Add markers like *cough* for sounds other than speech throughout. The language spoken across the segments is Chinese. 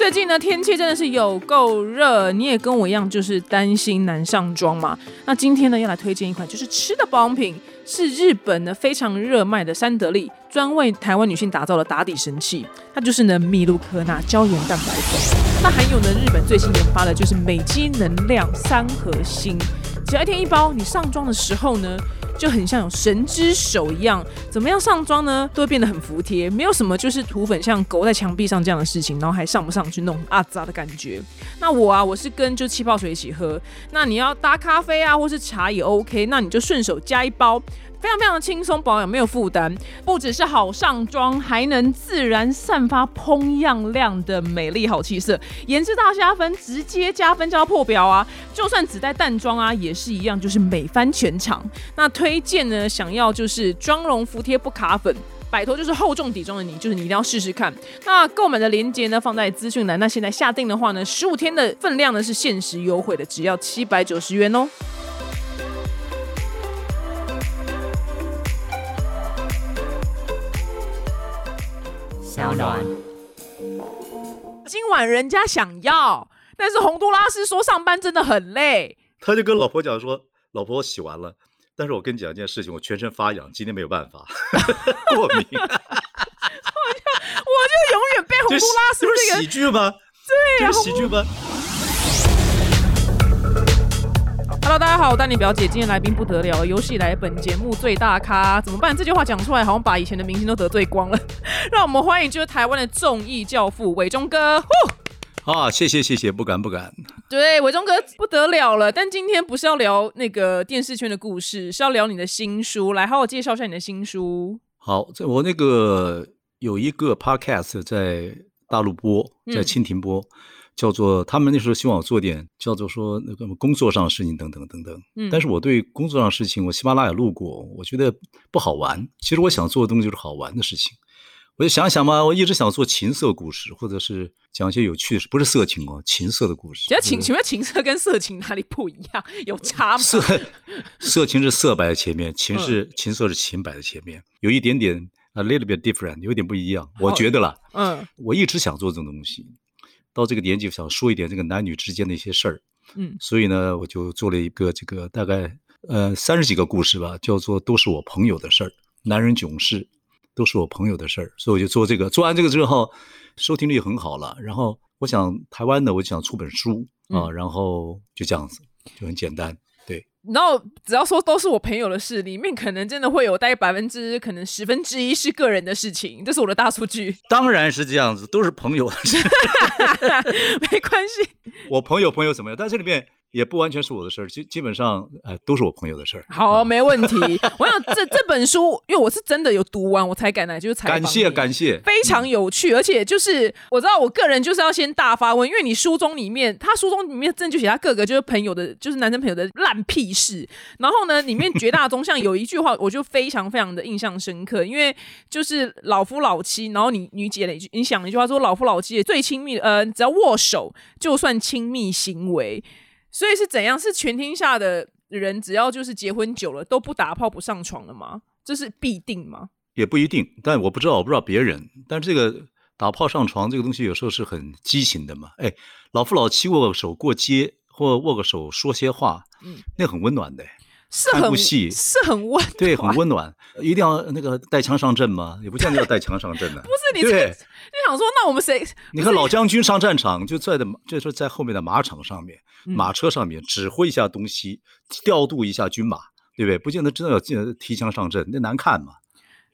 最近呢，天气真的是有够热，你也跟我一样，就是担心难上妆嘛。那今天呢，要来推荐一款就是吃的保养品，是日本呢非常热卖的三得利，专为台湾女性打造的打底神器。它就是呢米露科纳胶原蛋白粉，那还有呢日本最新研发的就是美肌能量三核心，只要一天一包，你上妆的时候呢。就很像有神之手一样，怎么样上妆呢，都会变得很服帖，没有什么就是涂粉像狗在墙壁上这样的事情，然后还上不上去那种阿杂的感觉。那我啊，我是跟就气泡水一起喝，那你要搭咖啡啊，或是茶也 OK，那你就顺手加一包。非常非常的轻松保养，没有负担，不只是好上妆，还能自然散发嘭亮亮的美丽好气色，颜值大加分，直接加分加破表啊！就算只带淡妆啊，也是一样，就是美翻全场。那推荐呢，想要就是妆容服帖不卡粉，摆脱就是厚重底妆的你，就是你一定要试试看。那购买的链接呢，放在资讯栏。那现在下定的话呢，十五天的分量呢是限时优惠的，只要七百九十元哦。今晚人家想要，但是洪都拉斯说上班真的很累，他就跟老婆讲说：“老婆，我洗完了，但是我跟你讲一件事情，我全身发痒，今天没有办法，*laughs* 过敏。*laughs* ”我就我就永远被洪都拉斯这个喜剧吗？对呀，喜剧吗？Hello，大家好，我丹尼表姐。今天来宾不得了，有史以来本节目最大咖，怎么办？这句话讲出来，好像把以前的明星都得罪光了。*laughs* 让我们欢迎就是台湾的综艺教父伟忠哥。啊，谢谢谢谢，不敢不敢。对，伟忠哥不得了了。但今天不是要聊那个电视圈的故事，是要聊你的新书。来，好好介绍一下你的新书。好，在我那个有一个 podcast 在大陆播，在蜻蜓播。叫做他们那时候希望我做点叫做说那个工作上的事情等等等等，嗯，但是我对工作上的事情，我喜马拉雅录过，我觉得不好玩。其实我想做的东西就是好玩的事情，我就想想嘛，我一直想做情色故事，或者是讲一些有趣的事，不是色情哦，情色的故事。情，请问情色跟色情哪里不一样？有差吗？*laughs* 色色情是色摆在前面，情是情色是情摆在前面，有一点点 a little bit different，有点不一样，我觉得啦，嗯，我一直想做这种东西。到这个年纪，想说一点这个男女之间的一些事儿，嗯，所以呢，我就做了一个这个大概呃三十几个故事吧，叫做都是我朋友的事儿，男人囧事都是我朋友的事儿，所以我就做这个。做完这个之后，收听率很好了，然后我想台湾的，我就想出本书啊，然后就这样子，就很简单。然后只要说都是我朋友的事，里面可能真的会有大概百分之可能十分之一是个人的事情，这是我的大数据。*laughs* 当然是这样子，都是朋友的事，*laughs* 没关系。*laughs* 我朋友朋友怎么样？但这里面。也不完全是我的事儿，基基本上，呃，都是我朋友的事儿。好，没问题。*laughs* 我想这这本书，因为我是真的有读完，我才敢来，就是采访。感谢感谢，非常有趣，而且就是我知道，我个人就是要先大发问，因为你书中里面，他书中里面真的就写他各个就是朋友的，就是男生朋友的烂屁事。然后呢，里面绝大中像有一句话，我就非常非常的印象深刻，因为就是老夫老妻，然后你你姐了一句，你想一句话说，老夫老妻最亲密，呃，只要握手就算亲密行为。所以是怎样？是全天下的人只要就是结婚久了都不打炮不上床了吗？这是必定吗？也不一定，但我不知道，我不知道别人。但是这个打炮上床这个东西有时候是很畸形的嘛。哎，老夫老妻握个手过街，或握个手说些话，嗯，那很温暖的。是很细是很温，对，很温暖。一定要那个带枪上阵吗？也不见得要带枪上阵的。*laughs* 不是你，你想说，那我们谁？你看老将军上战场，就在的，就是在后面的马场上面，马车上面指挥一下东西，调度一下军马，对不对？不见得真的要进提枪上阵，那难看嘛，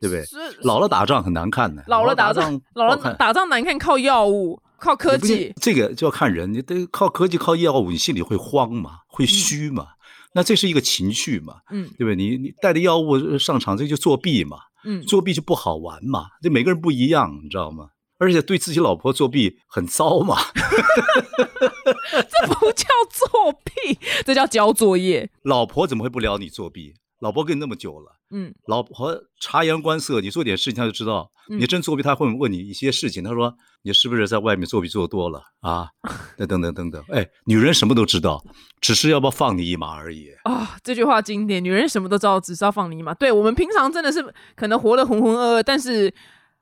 对不对？老了打仗很难看的。老了打仗，老了打仗难看，靠药物，靠科技。这个就要看人，你得靠科技，靠药物，你心里会慌嘛，会虚嘛。那这是一个情绪嘛，嗯，对不对？你你带着药物上场，这就作弊嘛，嗯，作弊就不好玩嘛。这每个人不一样，你知道吗？而且对自己老婆作弊很糟嘛，*laughs* 这不叫作弊，这叫交作业。*laughs* 老婆怎么会不聊你作弊？老婆跟你那么久了，嗯，老婆察言观色，你做点事情他就知道。你真作弊，他会问你一些事情。他说你是不是在外面作弊做多了啊？*laughs* 那等等等等。哎，女人什么都知道，只是要不要放你一马而已。啊，这句话经典。女人什么都知道，只是要放你一马。对我们平常真的是可能活得浑浑噩噩，但是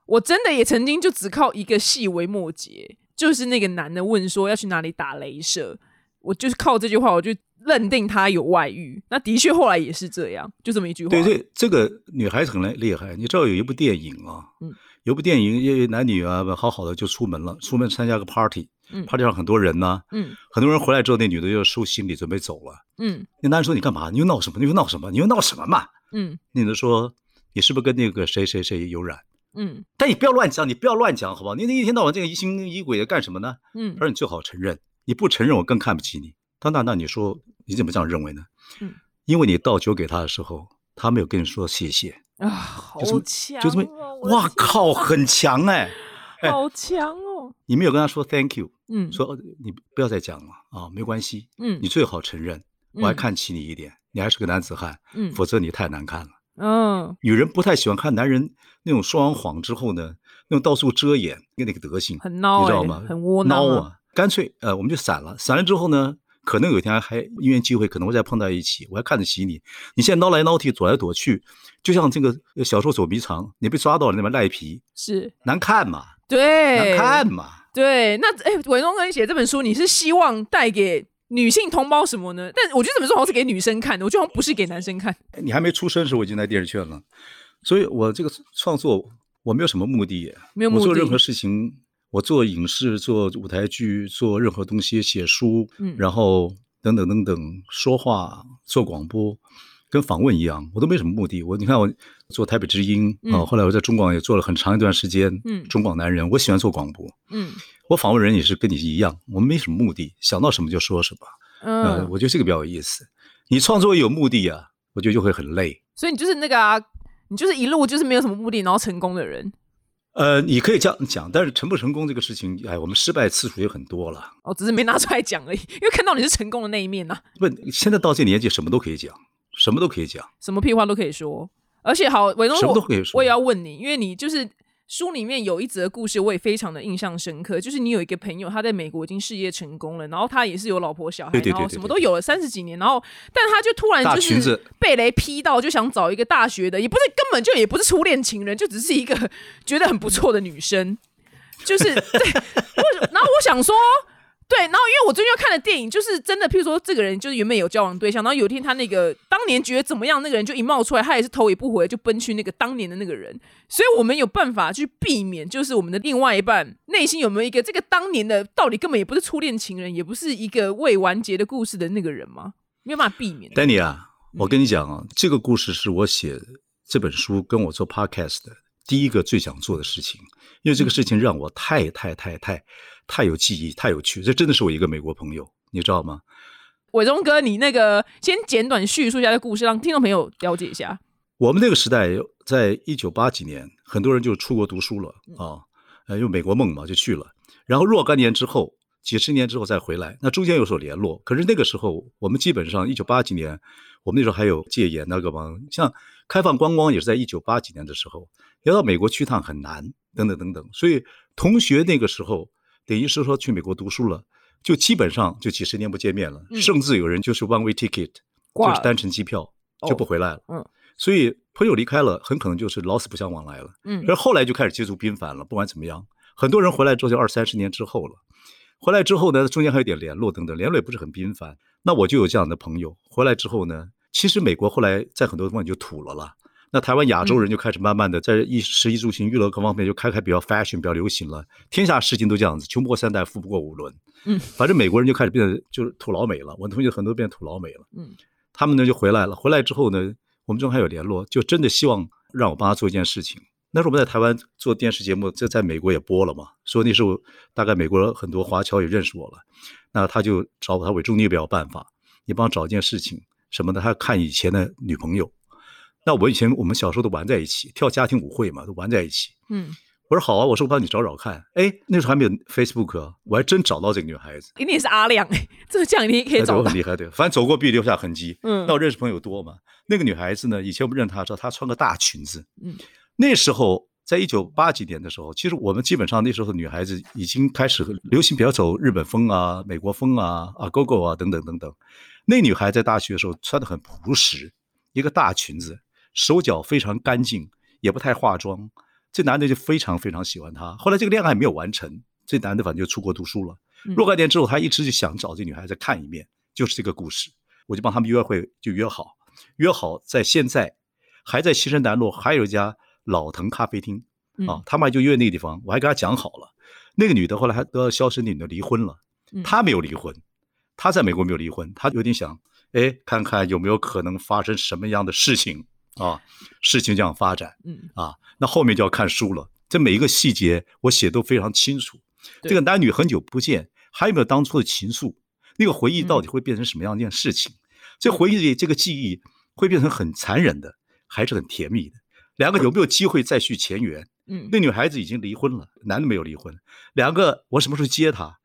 我真的也曾经就只靠一个细微末节。就是那个男的问说要去哪里打镭射，我就是靠这句话，我就认定他有外遇。那的确后来也是这样，就这么一句话。对对，这个女孩子很厉害。你知道有一部电影啊，嗯，有部电影，因为男女啊好好的就出门了，出门参加个 party，嗯，party 上很多人呢，嗯，很多人回来之后，那女的就收行李准备走了，嗯，那男人说你干嘛？你又闹什么？你又闹什么？你又闹什么嘛？嗯，那女的说你是不是跟那个谁谁谁有染？嗯，但你不要乱讲，你不要乱讲，好不好？你那一天到晚这个疑心疑鬼的干什么呢？嗯，他说你最好承认，你不承认我更看不起你。他那那你说你怎么这样认为呢？嗯，因为你倒酒给他的时候，他没有跟你说谢谢啊，好强，就这么，哇靠，很强哎，好强哦！你没有跟他说 thank you，嗯，说你不要再讲了啊，没关系，嗯，你最好承认，我还看起你一点，你还是个男子汉，嗯，否则你太难看了。嗯，女人不太喜欢看男人那种说完谎之后呢，那种到处遮掩那个德行，很孬，你知道吗？很窝囊啊！干脆呃，我们就散了。散了之后呢，可能有一天还因缘机会，可能会再碰到一起。我还看得起你。你现在挠来挠去，躲来躲去，就像这个小时候走迷藏，你被抓到了那边赖皮，是难看嘛？对，难看嘛？对。那哎，伟东哥，你写这本书，你是希望带给？女性同胞什么呢？但我觉得怎么说好像是给女生看的，我觉得好像不是给男生看。你还没出生的时候，我已经在电视圈了，所以我这个创作我没有什么目的，没有目的。我做任何事情，我做影视、做舞台剧、做任何东西、写书，嗯，然后等等等等，说话、做广播，跟访问一样，我都没什么目的。我你看我做台北之音啊，后来我在中广也做了很长一段时间，嗯，中广男人，我喜欢做广播，嗯。我访问人也是跟你一样，我们没什么目的，想到什么就说什么。嗯，我觉得这个比较有意思。你创作有目的啊，我觉得就会很累。所以你就是那个啊，你就是一路就是没有什么目的，然后成功的人。呃，你可以这样讲，但是成不成功这个事情，哎，我们失败次数也很多了。哦，只是没拿出来讲而已，因为看到你是成功的那一面呢。不，现在到这年纪，什么都可以讲，什么都可以讲，什么屁话都可以说。而且好，伟东，什么都可以说。我也要问你，因为你就是。书里面有一则故事，我也非常的印象深刻。就是你有一个朋友，他在美国已经事业成功了，然后他也是有老婆小孩，然后什么都有了三十几年，然后但他就突然就是被雷劈到，就想找一个大学的，也不是根本就也不是初恋情人，就只是一个 *laughs* 觉得很不错的女生，就是对。然后我想说。对，然后因为我最近要看的电影，就是真的，譬如说这个人就是原本有交往对象，然后有一天他那个当年觉得怎么样，那个人就一冒出来，他也是头也不回就奔去那个当年的那个人，所以我们有办法去避免，就是我们的另外一半内心有没有一个这个当年的到底根本也不是初恋情人，也不是一个未完结的故事的那个人吗？没有办法避免。丹尼啊，我跟你讲啊，这个故事是我写这本书跟我做 podcast 的第一个最想做的事情，因为这个事情让我太太太太。太有记忆，太有趣，这真的是我一个美国朋友，你知道吗？伟忠哥，你那个先简短叙述一下这故事，让听众朋友了解一下。我们那个时代，在一九八几年，很多人就出国读书了啊，呃，有美国梦嘛，就去了。然后若干年之后，几十年之后再回来，那中间有所联络。可是那个时候，我们基本上一九八几年，我们那时候还有戒严那个嘛，像开放观光也是在一九八几年的时候，要到美国去趟很难，等等等等。所以同学那个时候。等于是说去美国读书了，就基本上就几十年不见面了，甚至有人就是 one way ticket，就是单程机票就不回来了。嗯，所以朋友离开了，很可能就是老死不相往来了。嗯，而后来就开始接触频繁了。不管怎么样，很多人回来之后就二三十年之后了。回来之后呢，中间还有点联络等等，联络也不是很频繁。那我就有这样的朋友回来之后呢，其实美国后来在很多地方就土了了。那台湾亚洲人就开始慢慢的在衣食衣住行娱乐各方面就开开比较 fashion 比较流行了，天下事情都这样子，穷不过三代，富不过五轮。嗯，反正美国人就开始变得就是土老美了，我同学很多变土老美了。嗯，他们呢就回来了，回来之后呢，我们中还有联络，就真的希望让我帮他做一件事情。那时候我们在台湾做电视节目，在在美国也播了嘛，说那时候大概美国很多华侨也认识我了，那他就找我，他委中你有没有办法？你帮我找一件事情什么的，他看以前的女朋友。那我以前我们小时候都玩在一起，跳家庭舞会嘛，都玩在一起。嗯，我说好啊，我说我帮你找找看。哎，那时候还没有 Facebook，我还真找到这个女孩子。一定是阿亮哎，这这样你也可以找到。很厉害，对，反正走过必留下痕迹。嗯，那我认识朋友多嘛。那个女孩子呢，以前我们认她，知道她穿个大裙子。嗯，那时候在一九八几年的时候，其实我们基本上那时候女孩子已经开始流行比较走日本风啊、美国风啊、啊 Go Go 啊等等等等。那女孩在大学的时候穿的很朴实，一个大裙子。手脚非常干净，也不太化妆，这男的就非常非常喜欢她。后来这个恋爱没有完成，这男的反正就出国读书了。若干年之后，他一直就想找这女孩子看一面，就是这个故事。我就帮他们约会，就约好，约好在现在还在西山南路还有一家老藤咖啡厅啊，他们就约那个地方。我还跟他讲好了，那个女的后来还得到消息，那女的离婚了，她没有离婚，她在美国没有离婚，她有点想，哎，看看有没有可能发生什么样的事情啊？事情这样发展，嗯啊，那后面就要看书了。这每一个细节我写都非常清楚。这个男女很久不见，还有没有当初的情愫？那个回忆到底会变成什么样一件事情？这回忆里这个记忆会变成很残忍的，还是很甜蜜的？两个有没有机会再续前缘？嗯，那女孩子已经离婚了，男的没有离婚。两个我什么时候接她？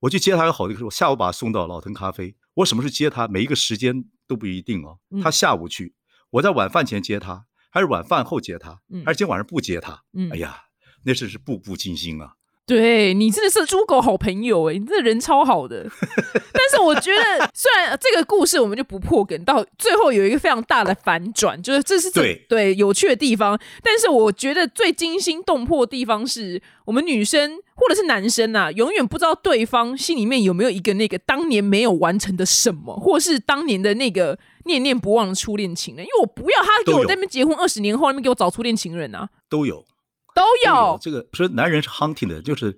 我去接她有好的时候，下午把她送到老藤咖啡。我什么时候接她？每一个时间都不一定哦。她下午去，我在晚饭前接他，还是晚饭后接他？还是今天晚上不接他？嗯，哎呀，那真是步步惊心啊！对你真的是猪狗好朋友哎，你这人超好的。*laughs* 但是我觉得，虽然这个故事我们就不破梗，到最后有一个非常大的反转，就是这是对对有趣的地方。但是我觉得最惊心动魄的地方是我们女生或者是男生啊，永远不知道对方心里面有没有一个那个当年没有完成的什么，或是当年的那个念念不忘的初恋情人。因为我不要他给我在那边结婚二十年后那边给我找初恋情人啊，都有。都有这个说男人是 hunting 的，就是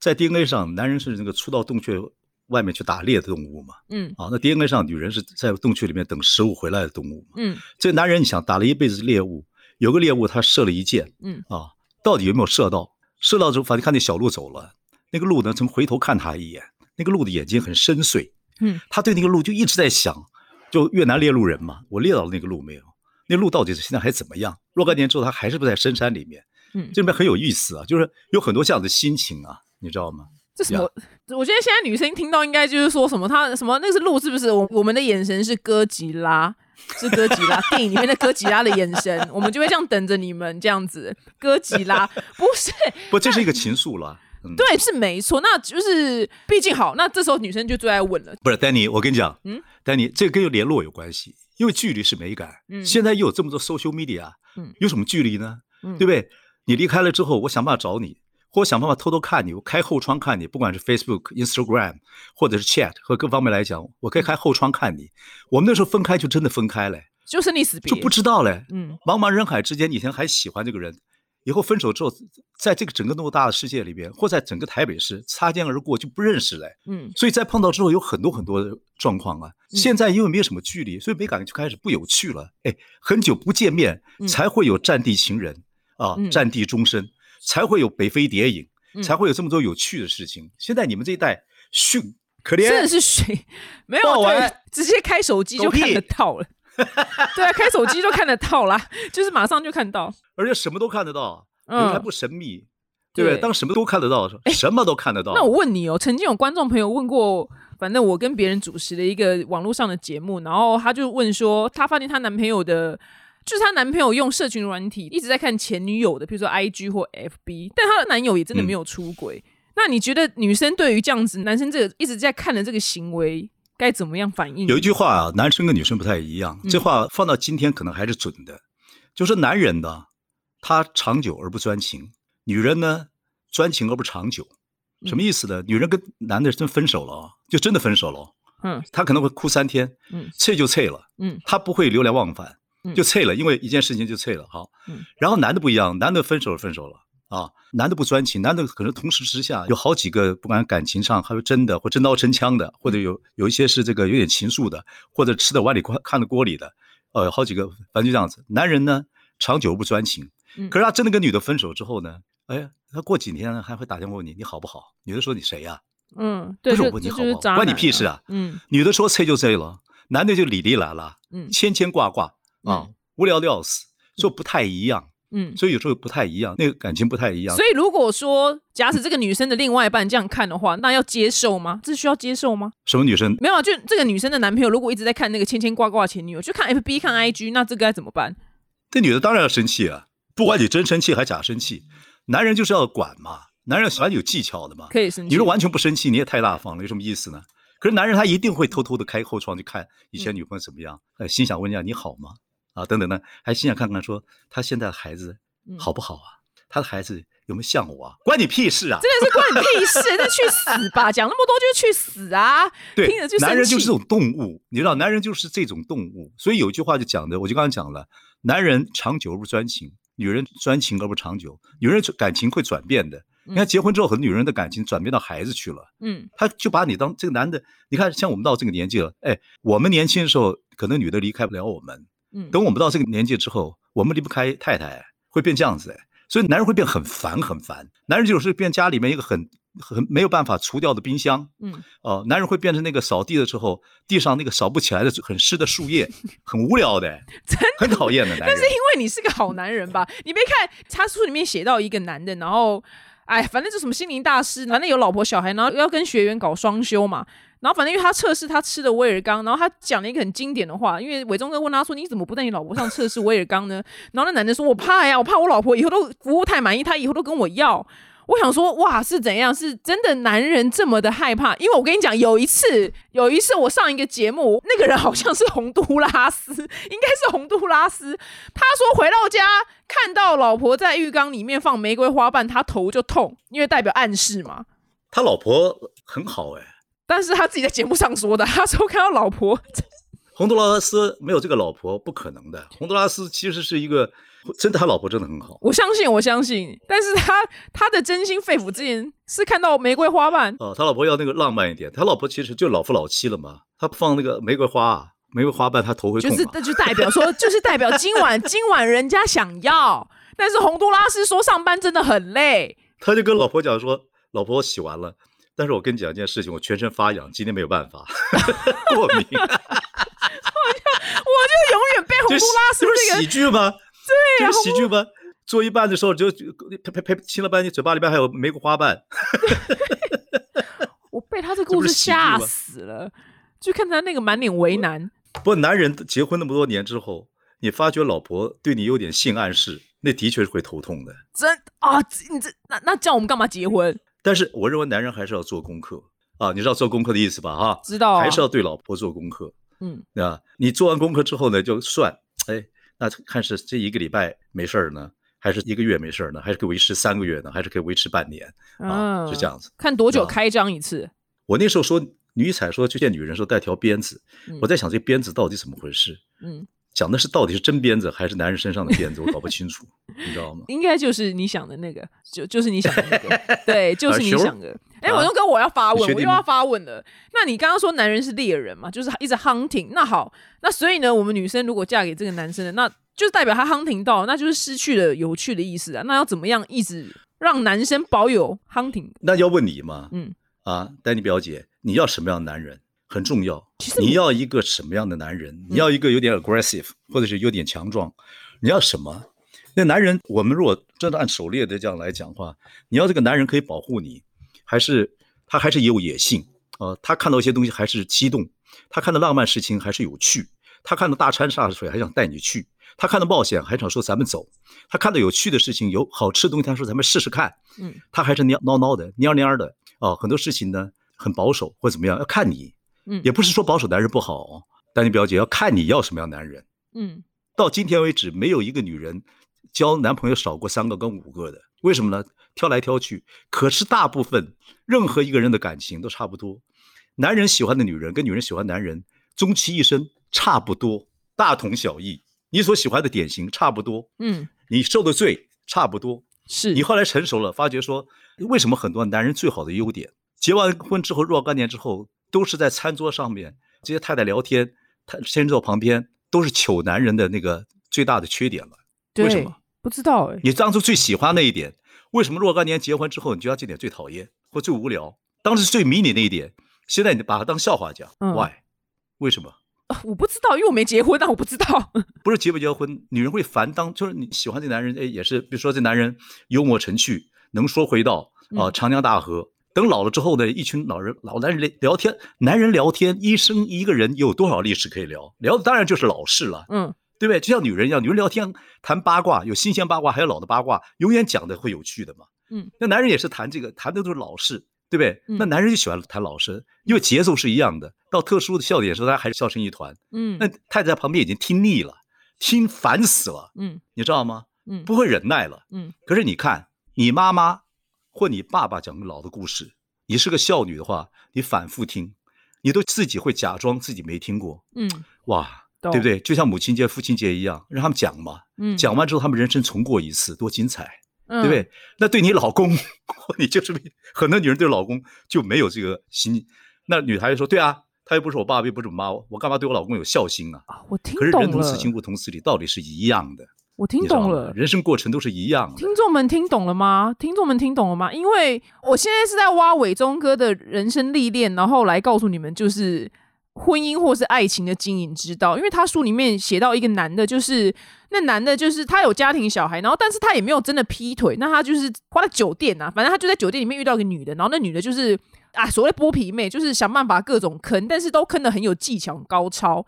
在 DNA 上，男人是那个出到洞穴外面去打猎的动物嘛。嗯，啊，那 DNA 上女人是在洞穴里面等食物回来的动物嘛。嗯，这个男人你想打了一辈子猎物，有个猎物他射了一箭，嗯，啊，到底有没有射到？射到之后，反正看那小鹿走了，那个鹿呢曾回头看他一眼，那个鹿的眼睛很深邃，嗯，他对那个鹿就一直在想，就越南猎鹿人嘛，我猎到了那个鹿没有？那鹿到底是现在还怎么样？若干年之后，它还是不在深山里面？嗯，这里面很有意思啊，就是有很多这样的心情啊，你知道吗？这什么？我觉得现在女生听到应该就是说什么，她什么那是鹿是不是？我我们的眼神是哥吉拉，是哥吉拉 *laughs* 电影里面的哥吉拉的眼神，我们就会这样等着你们这样子。哥吉拉不是不，这是一个情愫了。对，是没错。那就是毕竟好，那这时候女生就最爱问了。不是丹尼，我跟你讲，嗯，丹尼，这跟联络有关系，因为距离是美感。嗯，现在又有这么多 social media，嗯，有什么距离呢？嗯，对不对？你离开了之后，我想办法找你，或想办法偷偷看你，我开后窗看你，不管是 Facebook、Instagram 或者是 Chat 和各方面来讲，我可以开后窗看你。我们那时候分开就真的分开了，就是你死别，就不知道嘞。嗯，茫茫人海之间，以前还喜欢这个人，以后分手之后，在这个整个那么大的世界里边，或在整个台北市擦肩而过就不认识了。嗯，所以在碰到之后有很多很多的状况啊。现在因为没有什么距离，所以没感觉就开始不有趣了。哎，很久不见面才会有战地情人。啊，战地终身才会有北非谍影，才会有这么多有趣的事情。现在你们这一代逊可怜，真的是谁没有对，直接开手机就看得到了。*laughs* 对啊，开手机就看得到啦，*laughs* 就是马上就看到，而且什么都看得到，嗯，还不神秘，对不对？当什么都看得到的时候，什么都看得到。那我问你哦，曾经有观众朋友问过，反正我跟别人主持的一个网络上的节目，然后他就问说，他发现他男朋友的。就是她男朋友用社群软体一直在看前女友的，比如说 I G 或 F B，但她的男友也真的没有出轨。那你觉得女生对于这样子男生这个一直在看的这个行为，该怎么样反应？有一句话啊，男生跟女生不太一样，这话放到今天可能还是准的。就是男人呢，他长久而不专情；女人呢，专情而不长久。什么意思呢？女人跟男的真分手了，就真的分手了。嗯，他可能会哭三天，嗯，脆就脆了，嗯，他不会流连忘返。就脆了，因为一件事情就脆了，好。然后男的不一样，男的分手了，分手了啊。男的不专情，男的可能同时之下有好几个，不管感情上还有真的或真刀真枪的，或者有有一些是这个有点情愫的，或者吃的碗里看看的锅里的，呃，好几个，反正就这样子。男人呢，长久不专情，可是他真的跟女的分手之后呢，哎，他过几天还会打电话问你，你好不好？女的说你谁呀？嗯，不是我问你好不好，关你屁事啊。嗯，女的说脆就脆了，男的就里里啦啦，嗯，牵牵挂挂。啊，无聊的要死，说不太一样，嗯，所以有时候不太一样，那个感情不太一样。所以如果说假使这个女生的另外一半这样看的话，那要接受吗？这需要接受吗？什么女生？没有，啊就这个女生的男朋友如果一直在看那个牵牵挂挂前女友，就看 FB 看 IG，那这个该怎么办？这女的当然要生气啊，不管你真生气还假生气，男人就是要管嘛，男人喜欢有技巧的嘛，可以生气。你说完全不生气，你也太大方了，有什么意思呢？可是男人他一定会偷偷的开后窗去看以前女朋友怎么样，呃，心想问一下你好吗？啊，等等呢，还心想看看说他现在的孩子好不好啊？他的孩子有没有像我啊？关你屁事啊！真的是关你屁事，那去死吧！讲那么多就去死啊！*laughs* 对，男人就是这种动物，你知道，男人就是这种动物。所以有一句话就讲的，我就刚刚讲了，男人长久而不专情，女人专情而不长久。女人感情会转变的。你看结婚之后，很多女人的感情转变到孩子去了。嗯，他就把你当这个男的。你看，像我们到这个年纪了，哎，我们年轻的时候，可能女的离开不了我们。嗯，等我们到这个年纪之后，我们离不开太太，会变这样子。所以男人会变很烦，很烦。男人就是变家里面一个很很没有办法除掉的冰箱。嗯，哦，男人会变成那个扫地的时候，地上那个扫不起来的很湿的树叶，*laughs* 很无聊的，很讨厌的。但是因为你是个好男人吧？你别看他书里面写到一个男的，然后。哎，反正就什么心灵大师，反正有老婆小孩，然后要跟学员搞双休嘛。然后反正因为他测试他吃的威尔刚，然后他讲了一个很经典的话，因为伟忠哥问他说：“你怎么不带你老婆上测试威尔刚呢？”然后那男的说：“我怕呀，我怕我老婆以后都服务太满意，他以后都跟我要。”我想说，哇，是怎样？是真的男人这么的害怕？因为我跟你讲，有一次，有一次我上一个节目，那个人好像是洪都拉斯，应该是洪都拉斯。他说回到家看到老婆在浴缸里面放玫瑰花瓣，他头就痛，因为代表暗示嘛。他老婆很好哎，但是他自己在节目上说的，他说看到老婆。*laughs* 洪都拉斯没有这个老婆不可能的。洪都拉斯其实是一个。真的，他老婆真的很好。我相信，我相信。但是他他的真心肺腑之言是看到玫瑰花瓣哦，他老婆要那个浪漫一点。他老婆其实就老夫老妻了嘛。他放那个玫瑰花，啊玫瑰花瓣，他头会痛。就是那就代表说，*laughs* 就是代表今晚今晚人家想要。但是洪都拉斯说上班真的很累。他就跟老婆讲说：“老婆，我洗完了，但是我跟你讲一件事情，我全身发痒，今天没有办法过敏。*laughs* ” *laughs* 我就我就永远被洪都拉斯这个喜剧吗？对，就是喜剧吗？做一半的时候就呸呸呸，亲了半天，嘴巴里边还有玫瑰花瓣。*laughs* 我被他这故事吓死了，就看他那个满脸为难。不，男人结婚那么多年之后，你发觉老婆对你有点性暗示，那的确是会头痛的。真啊，你这那那叫我们干嘛结婚？但是我认为男人还是要做功课啊，你知道做功课的意思吧？哈，知道，还是要对老婆做功课。嗯，啊，你做完功课之后呢，就算哎。那看是这一个礼拜没事儿呢，还是一个月没事儿呢，还是可以维持三个月呢，还是可以维持半年啊？就这样子。看多久开张一次？我那时候说女彩说去见女人时候带条鞭子，我在想这鞭子到底怎么回事？嗯。讲的是到底是真鞭子还是男人身上的鞭子，我搞不清楚，*laughs* 你知道吗？应该就是你想的那个，就就是你想的那个，对，*laughs* 就是你想的。哎，我东哥，我要发问，我又要发问了。那你刚刚说男人是猎人嘛，就是一直 hunting。那好，那所以呢，我们女生如果嫁给这个男生的，那就是代表他 hunting 到，那就是失去了有趣的意思啊。那要怎么样一直让男生保有 hunting？那要问你嘛，嗯啊，丹妮表姐，你要什么样的男人？很重要，你要一个什么样的男人？你要一个有点 aggressive，或者是有点强壮。你要什么？那男人，我们如果真的按狩猎的这样来讲话，你要这个男人可以保护你，还是他还是也有野性啊？他看到一些东西还是激动，他看到浪漫事情还是有趣，他看到大山大水还想带你去，他看到冒险还想说咱们走，他看到有趣的事情有好吃的东西他说咱们试试看，嗯，他还是蔫孬孬的蔫蔫的啊，很多事情呢很保守或怎么样，要看你。嗯，也不是说保守男人不好，但你表姐要看你要什么样男人。嗯，到今天为止，没有一个女人交男朋友少过三个跟五个的，为什么呢？挑来挑去，可是大部分任何一个人的感情都差不多。男人喜欢的女人跟女人喜欢男人，终其一生差不多，大同小异。你所喜欢的典型差不多，嗯，你受的罪差不多。是你后来成熟了，发觉说，为什么很多男人最好的优点，结完婚之后若干年之后。都是在餐桌上面，这些太太聊天，他先生坐旁边，都是糗男人的那个最大的缺点了。为什么？不知道哎。你当初最喜欢那一点，为什么若干年结婚之后，你觉得这点最讨厌或最无聊？当时最迷你那一点，现在你把它当笑话讲。嗯 Why？为什么？我不知道，因为我没结婚，但我不知道。*laughs* 不是结不结婚，女人会烦。当就是你喜欢这男人，哎，也是，比如说这男人幽默成趣，能说会道啊，长江大河。等老了之后呢，一群老人老男人聊聊天，男人聊天，一生一个人有多少历史可以聊？聊的当然就是老事了，嗯，对不对？就像女人一样，女人聊天谈八卦，有新鲜八卦，还有老的八卦，永远讲的会有趣的嘛，嗯。那男人也是谈这个，谈的都是老事，对不对？那男人就喜欢谈老事，因为节奏是一样的。到特殊的笑点时候，他还是笑成一团，嗯。那太太在旁边已经听腻了，听烦死了，嗯，你知道吗？嗯，不会忍耐了，嗯。可是你看。你妈妈或你爸爸讲老的故事，你是个孝女的话，你反复听，你都自己会假装自己没听过。嗯，哇，对不对？就像母亲节、父亲节一样，让他们讲嘛。嗯，讲完之后，他们人生重过一次，多精彩，对不对？那对你老公，*laughs* 你就是很多女人对老公就没有这个心。那女孩子说：“对啊。”他又不是我爸，又不是我妈，我干嘛对我老公有孝心啊？我听懂了。可是人同此心，物同此理，道理是一样的。我听懂了，人生过程都是一样的。听众们听懂了吗？听众们听懂了吗？因为我现在是在挖伟忠哥的人生历练，然后来告诉你们，就是婚姻或是爱情的经营之道。因为他书里面写到一个男的，就是那男的，就是他有家庭小孩，然后但是他也没有真的劈腿，那他就是花在酒店啊，反正他就在酒店里面遇到一个女的，然后那女的就是。啊，所谓剥皮妹就是想办法各种坑，但是都坑的很有技巧、高超。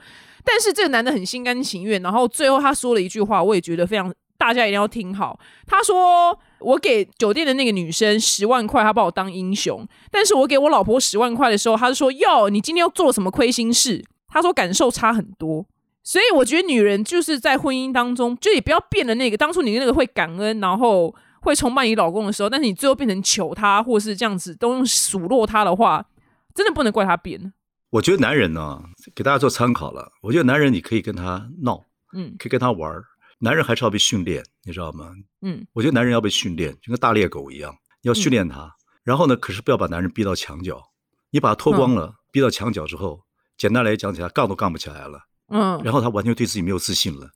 但是这个男的很心甘情愿，然后最后他说了一句话，我也觉得非常，大家一定要听好。他说：“我给酒店的那个女生十万块，他把我当英雄；但是我给我老婆十万块的时候，他就说：‘哟，你今天又做了什么亏心事？’他说感受差很多。所以我觉得女人就是在婚姻当中，就也不要变了那个当初你那个会感恩，然后。会崇拜你老公的时候，但是你最后变成求他，或是这样子都用数落他的话，真的不能怪他变。我觉得男人呢，给大家做参考了。我觉得男人你可以跟他闹，嗯，可以跟他玩儿。男人还是要被训练，你知道吗？嗯，我觉得男人要被训练，就跟大猎狗一样，要训练他。然后呢，可是不要把男人逼到墙角。你把他脱光了，逼到墙角之后，简单来讲起来，杠都杠不起来了。嗯，然后他完全对自己没有自信了，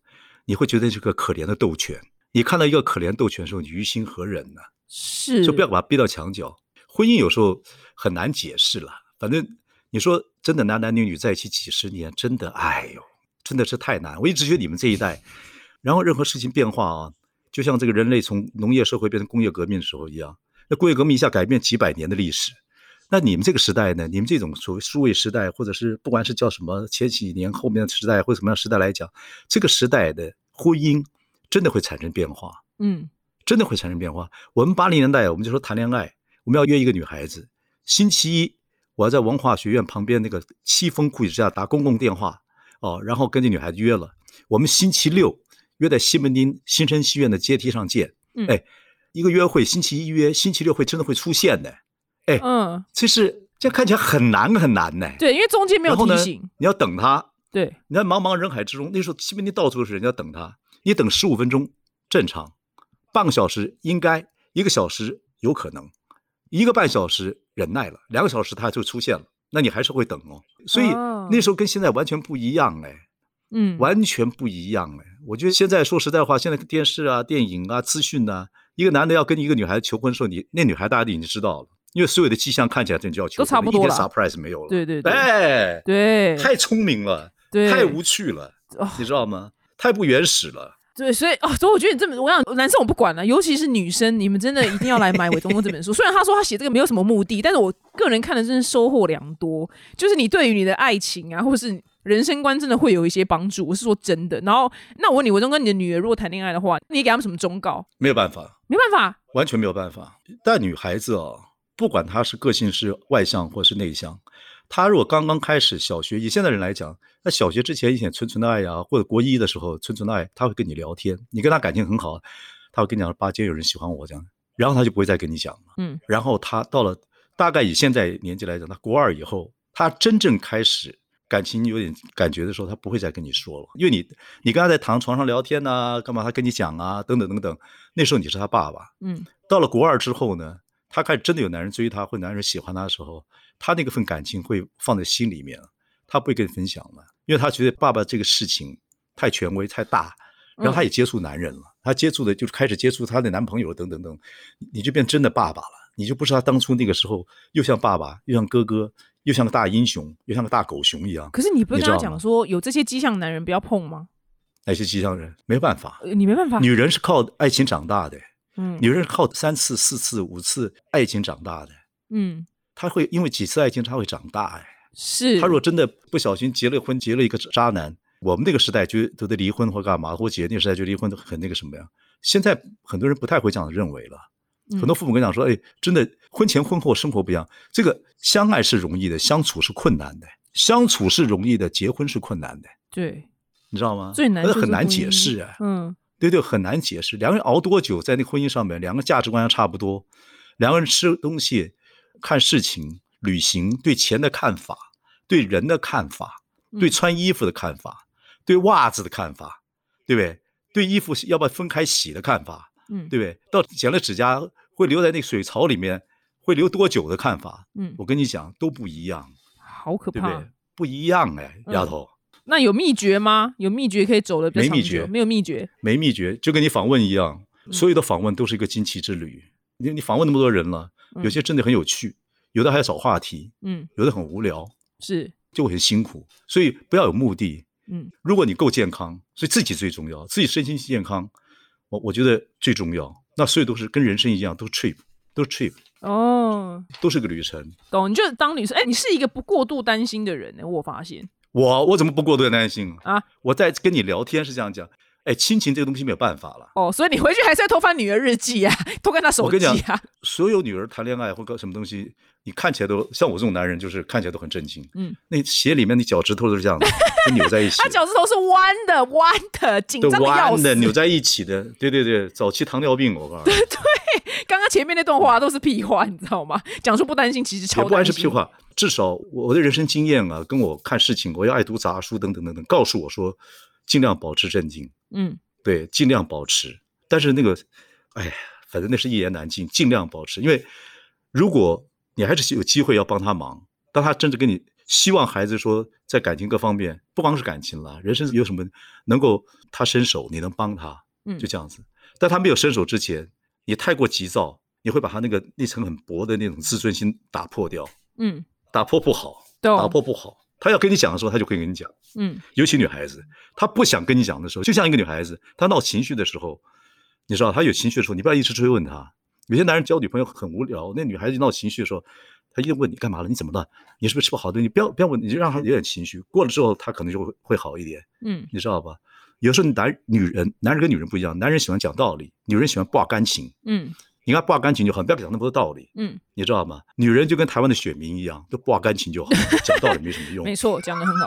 你会觉得这个可怜的斗犬。你看到一个可怜斗犬的时候，你于心何忍呢？是，就不要把他逼到墙角。婚姻有时候很难解释了。反正你说真的，男男女女在一起几十年，真的，哎呦，真的是太难。我一直觉得你们这一代，然后任何事情变化啊，就像这个人类从农业社会变成工业革命的时候一样，那工业革命一下改变几百年的历史。那你们这个时代呢？你们这种所谓数位时代，或者是不管是叫什么前几年后面的时代，或者什么样时代来讲，这个时代的婚姻。真的会产生变化，嗯，真的会产生变化。我们八零年代，我们就说谈恋爱，我们要约一个女孩子，星期一我要在文化学院旁边那个西风库之下打公共电话，哦，然后跟这女孩子约了，我们星期六约在西门町新生戏院的阶梯上见。哎，一个约会，星期一约，星期六会真的会出现的，哎，嗯，其实这看起来很难很难呢。对，因为中间没有提醒，你要等他。对，你在茫茫人海之中，那时候西门町到处都是人，你要等他。你等十五分钟正常，半个小时应该，一个小时有可能，一个半小时忍耐了，两个小时它就出现了，那你还是会等哦。所以那时候跟现在完全不一样哎，嗯，完全不一样哎。我觉得现在说实在话，现在电视啊、电影啊、资讯啊，一个男的要跟一个女孩子求婚的时候，你那女孩大家已经知道了，因为所有的迹象看起来这就要求婚，都差不多了，一点 surprise 没有了。对对对，哎，对，太聪明了，对，太无趣了，你知道吗？太不原始了。对，所以哦，所以我觉得你这么，我想男生我不管了，尤其是女生，你们真的一定要来买韦忠公这本书。*laughs* 虽然他说他写这个没有什么目的，但是我个人看的真是收获良多。就是你对于你的爱情啊，或是人生观，真的会有一些帮助。我是说真的。然后，那我问你，韦忠跟你的女儿如果谈恋爱的话，你给他们什么忠告？没有办法，没办法，完全没有办法。但女孩子哦，不管她是个性是外向或是内向。他如果刚刚开始小学，以现在人来讲，那小学之前一点纯纯的爱呀，或者国一的时候纯纯的爱，他会跟你聊天，你跟他感情很好，他会跟你讲，八街有人喜欢我这样，然后他就不会再跟你讲了。嗯，然后他到了大概以现在年纪来讲，他国二以后，他真正开始感情有点感觉的时候，他不会再跟你说了，因为你你跟他在躺床上聊天呐，干嘛他跟你讲啊，等等等等，那时候你是他爸爸。嗯，到了国二之后呢，他开始真的有男人追他，或男人喜欢他的时候。他那个份感情会放在心里面，他不会跟你分享了，因为他觉得爸爸这个事情太权威太大，然后他也接触男人了，他接触的就是开始接触他的男朋友等等等，你就变真的爸爸了，你就不是他当初那个时候又像爸爸又像哥哥又像个大英雄又像个大狗熊一样。可是你不是跟他讲说有这些迹象男人不要碰吗？哪些迹象人？没办法，你没办法。女人是靠爱情长大的，嗯，女人是靠三次四次五次爱情长大的，嗯。他会因为几次爱情，他会长大哎。是他如果真的不小心结了婚，结了一个渣男，我们那个时代就都得离婚或干嘛，或姐那个时代就离婚，很那个什么呀？现在很多人不太会这样认为了。很多父母跟讲说：“哎，真的婚前婚后生活不一样，这个相爱是容易的，相处是困难的；相处是容易的，结婚是困难的。”对，你知道吗？最难很难解释啊。嗯，对对，很难解释。两个人熬多久，在那婚姻上面，两个价值观要差不多，两个人吃东西、看事情、旅行，对钱的看法，对人的看法，对穿衣服的看法，对袜子的看法，对不对？对衣服要不要分开洗的看法，嗯，对不对？到剪了指甲会留在那个水槽里面，会留多久的看法，嗯，我跟你讲都不一样，好可怕，对不一样哎，丫头。那有秘诀吗？有秘诀可以走的没秘诀，没有秘诀，没秘诀，就跟你访问一样，所有的访问都是一个惊奇之旅。你你访问那么多人了，有些真的很有趣，有的还要找话题，嗯，有的很无聊，是就很辛苦。所以不要有目的，嗯，如果你够健康，所以自己最重要，自己身心健康，我我觉得最重要。那所以都是跟人生一样，都是 trip，都是 trip，哦，都是个旅程。懂？你就当旅程。哎，你是一个不过度担心的人呢，我发现。我我怎么不过度担心啊？我在跟你聊天是这样讲，哎，亲情这个东西没有办法了。哦，所以你回去还是要偷翻女儿日记啊，偷看她手机啊。*laughs* 所有女儿谈恋爱或搞什么东西，你看起来都像我这种男人，就是看起来都很震惊。嗯，那鞋里面的脚趾头都是这样的，扭在一起。*laughs* 他脚趾头是弯的，弯的，紧张的要死。扭在一起的，对对对，早期糖尿病，我告诉你。对。刚刚前面那段话都是屁话，你知道吗？讲出不担心，其实超不完是屁话。至少我的人生经验啊，跟我看事情，我要爱读杂书等等等等，告诉我说，尽量保持镇静。嗯，对，尽量保持。但是那个，哎呀，反正那是一言难尽，尽量保持。因为如果你还是有机会要帮他忙，当他真的跟你希望孩子说，在感情各方面，不光是感情了，人生有什么能够他伸手，你能帮他，嗯，就这样子。但他没有伸手之前。你太过急躁，你会把他那个那层很薄的那种自尊心打破掉。嗯，打破不好，打破不好。他要跟你讲的时候，他就可以跟你讲。嗯，尤其女孩子，她不想跟你讲的时候，就像一个女孩子，她闹情绪的时候，你知道，她有情绪的时候，你不要一直追问她。有些男人交女朋友很无聊，那女孩子闹情绪的时候，他一定问你干嘛了？你怎么了？你是不是吃不好东西？不要不要问，你就让她有点情绪，过了之后，她可能就会会好一点。嗯，你知道吧？有时候男女人，男人跟女人不一样，男人喜欢讲道理，女人喜欢挂感情。嗯，你看挂感情就好，不要讲那么多道理。嗯，你知道吗？女人就跟台湾的选民一样，都挂感情就好，讲道理没什么用。没错，讲的很好。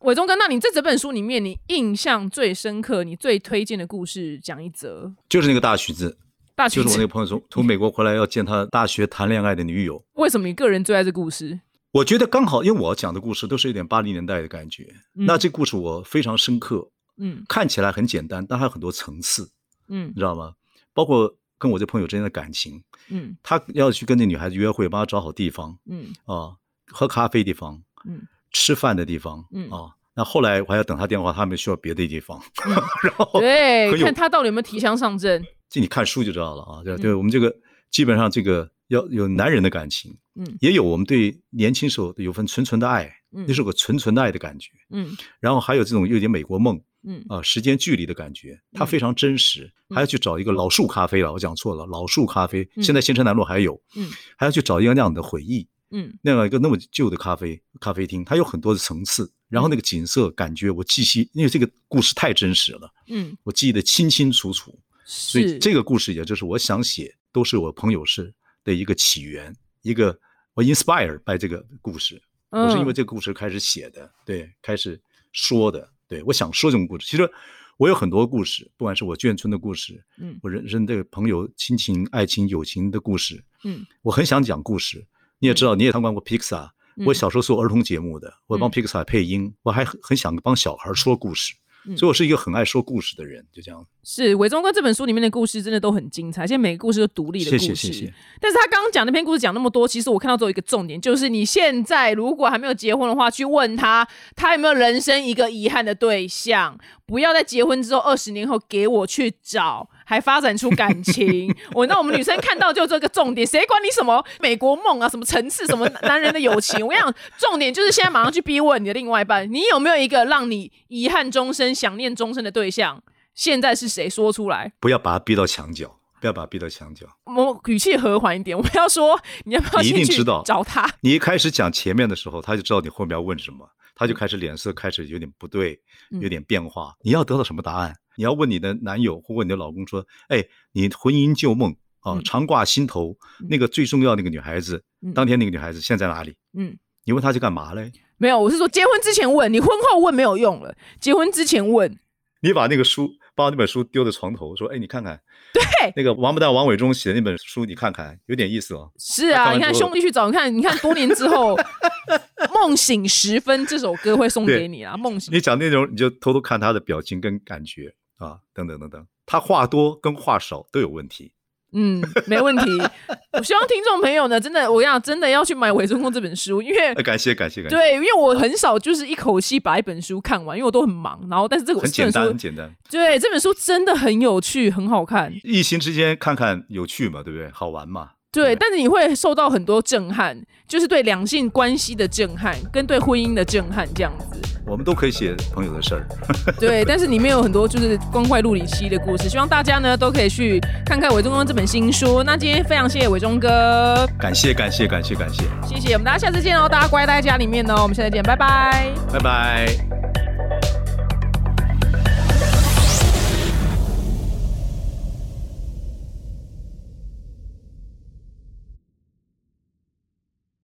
伟忠哥，那你这整本书里面，你印象最深刻、你最推荐的故事，讲一则。就是那个大橘子，大橘子就是我那个朋友从 *laughs* 从美国回来要见他大学谈恋爱的女友。为什么你个人最爱这故事？我觉得刚好，因为我讲的故事都是有点八零年代的感觉，那这故事我非常深刻。嗯，看起来很简单，但还有很多层次。嗯，你知道吗？包括跟我这朋友之间的感情。嗯，他要去跟那女孩子约会，帮他找好地方。嗯，啊，喝咖啡地方。嗯，吃饭的地方。嗯，啊，那后来我还要等他电话，他们需要别的地方。*laughs* 然后对，看他到底有没有提枪上阵。这你看书就知道了啊。对，对我们这个基本上这个。要有男人的感情，嗯，也有我们对年轻时候有份纯纯的爱，嗯，那是个纯纯的爱的感觉，嗯，然后还有这种有点美国梦，嗯。啊，时间距离的感觉，它非常真实。还要去找一个老树咖啡了，我讲错了，老树咖啡现在新城南路还有，嗯，还要去找一个那样的回忆，嗯，那样一个那么旧的咖啡咖啡厅，它有很多的层次，然后那个景色感觉我记忆，因为这个故事太真实了，嗯，我记得清清楚楚，所以这个故事也就是我想写，都是我朋友是。的一个起源，一个我 inspire by 这个故事，我是因为这个故事开始写的，对，开始说的，对我想说这种故事。其实我有很多故事，不管是我眷村的故事，嗯，我人生的朋友、亲情、爱情、友情的故事，嗯，我很想讲故事。你也知道，你也参观过 Pixar，我小时候做儿童节目的，我帮 Pixar 配音，我还很想帮小孩说故事。所以，我是一个很爱说故事的人，就这样。是伟忠哥这本书里面的故事真的都很精彩，现在每个故事都独立的故事。谢谢谢谢。但是他刚刚讲那篇故事讲那么多，其实我看到只有一个重点，就是你现在如果还没有结婚的话，去问他，他有没有人生一个遗憾的对象？不要在结婚之后二十年后给我去找。还发展出感情，*laughs* 我那我们女生看到就这个重点，谁管你什么美国梦啊，什么层次，什么男人的友情？我跟你讲，重点就是现在马上去逼问你的另外一半，你有没有一个让你遗憾终身、想念终身的对象？现在是谁？说出来，不要把他逼到墙角，不要把他逼到墙角。我语气和缓一点，我们要说，你要不要一定知道找他？你一开始讲前面的时候，他就知道你后面要问什么，他就开始脸色开始有点不对，有点变化。你要得到什么答案？你要问你的男友或问你的老公说：“哎，你婚姻旧梦啊，常挂心头那个最重要那个女孩子，当天那个女孩子现在哪里？”嗯，你问她去干嘛嘞？没有，我是说结婚之前问，你婚后问没有用了。结婚之前问，你把那个书把那本书丢在床头，说：“哎，你看看，*laughs* 对，那个王八蛋王伟忠写的那本书，你看看，有点意思哦。”是啊，你看兄弟去找，你看，你看多年之后，*laughs*《梦醒时分》这首歌会送给你啊，《梦醒》。你讲内容，你就偷偷看他的表情跟感觉啊，等等等等，他话多跟话少都有问题。嗯，没问题。我希望听众朋友呢，真的，我要真的要去买伪中共这本书，因为感谢感谢感谢。对，因为我很少就是一口气把一本书看完，因为我都很忙。然后，但是这个很简单，很简单。对，这本书真的很有趣，很好看。一心之间看看有趣嘛，对不对？好玩嘛。对，但是你会受到很多震撼，就是对两性关系的震撼，跟对婚姻的震撼，这样子。我们都可以写朋友的事儿。*laughs* 对，但是里面有很多就是光怪陆离期的故事，希望大家呢都可以去看看伟忠哥这本新书。那今天非常谢谢伟忠哥，感谢感谢感谢感谢，谢谢我们大家下次见哦，大家乖待在家里面哦，我们下次见，拜拜，拜拜。